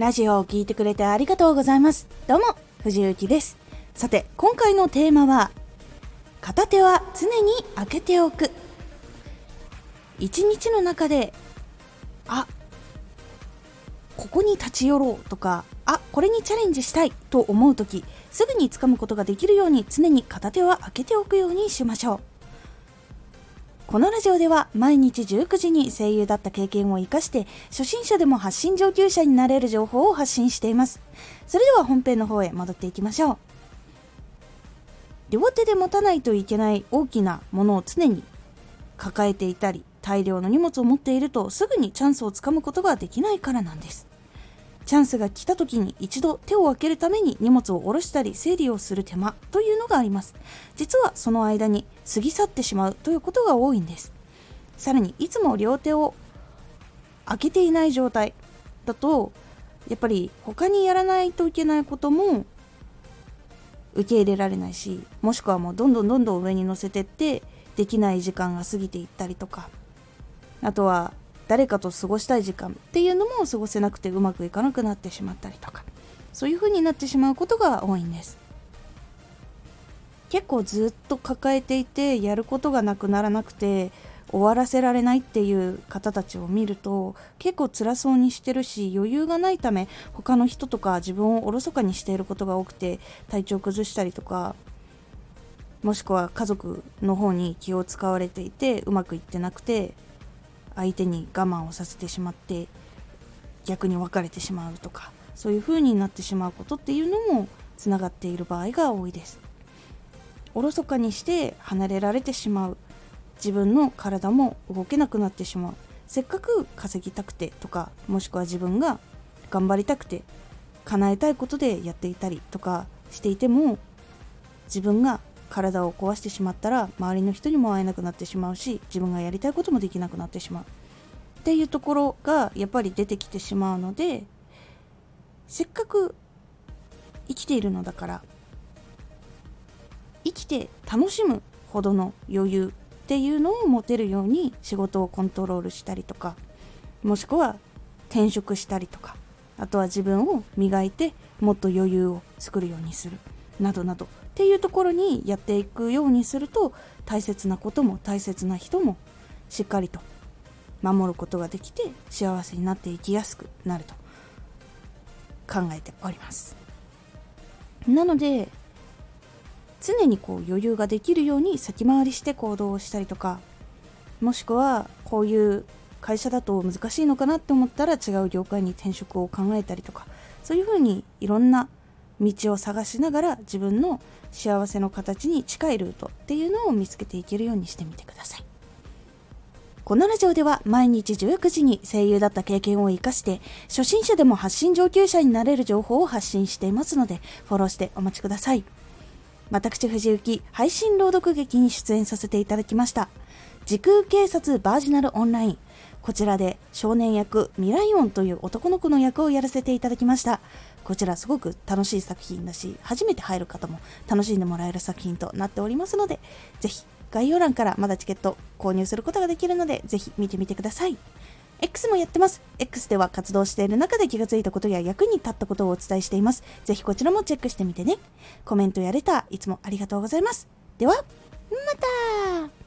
ラジオを聴いてくれてありがとうございます。どうも、藤幸です。さて、今回のテーマは、片手は常に開けておく。一日の中で、あ、ここに立ち寄ろうとか、あ、これにチャレンジしたいと思う時、すぐに掴むことができるように常に片手は開けておくようにしましょう。このラジオでは毎日19時に声優だった経験を活かして初心者でも発信上級者になれる情報を発信しています。それでは本編の方へ戻っていきましょう。両手で持たないといけない大きなものを常に抱えていたり大量の荷物を持っているとすぐにチャンスをつかむことができないからなんです。チャンスが来た時に一度手を開けるために荷物を下ろしたり整理をする手間というのがあります。実はその間に過ぎ去ってしまうということが多いんです。さらにいつも両手を開けていない状態だとやっぱり他にやらないといけないことも受け入れられないしもしくはもうどんどんどんどん上に乗せてってできない時間が過ぎていったりとか。あとは誰かと過ごしたい時間っていうのも過ごせなくてうまくいかなくなってしまったりとか。そういう風になってしまうことが多いんです。結構ずっと抱えていてやることがなくならなくて終わらせられないっていう方たちを見ると結構辛そうにしてるし余裕がないため他の人とか自分をおろそかにしていることが多くて体調崩したりとかもしくは家族の方に気を使われていてうまくいってなくて相手に我慢をさせてしまって逆に別れてしまうとかそういう風になってしまうことっていうのもつながっている場合が多いです。おろそかにして離れられてしまう。自分の体も動けなくなってしまう。せっかく稼ぎたくてとかもしくは自分が頑張りたくて叶えたいことでやっていたりとかしていても自分が体を壊してしまったら周りの人にも会えなくなってしまうし自分がやりたいこともできなくなってしまう。っていうところがやっぱり出てきてしまうのでせっかく生きているのだから生きて楽しむほどの余裕っていうのを持てるように仕事をコントロールしたりとかもしくは転職したりとかあとは自分を磨いてもっと余裕を作るようにする。などなどっていうところにやっていくようにすると大切なことも大切な人もしっかりと守ることができて幸せになっていきやすくなると考えております。なので常にこう余裕ができるように先回りして行動をしたりとかもしくはこういう会社だと難しいのかなって思ったら違う業界に転職を考えたりとかそういうふうにいろんな道を探しながら自分の幸せの形に近いルートっていうのを見つけていけるようにしてみてください。このラジオでは毎日19時に声優だった経験を活かして初心者でも発信上級者になれる情報を発信していますのでフォローしてお待ちください。私藤幸配信朗読劇に出演させていただきました。時空警察バージナルオンラインこちらで少年役ミライオンという男の子の役をやらせていただきましたこちらすごく楽しい作品だし初めて入る方も楽しんでもらえる作品となっておりますのでぜひ概要欄からまだチケット購入することができるのでぜひ見てみてください X もやってます。X では活動している中で気がついたことや役に立ったことをお伝えしています。ぜひこちらもチェックしてみてね。コメントやレター、いつもありがとうございます。では、また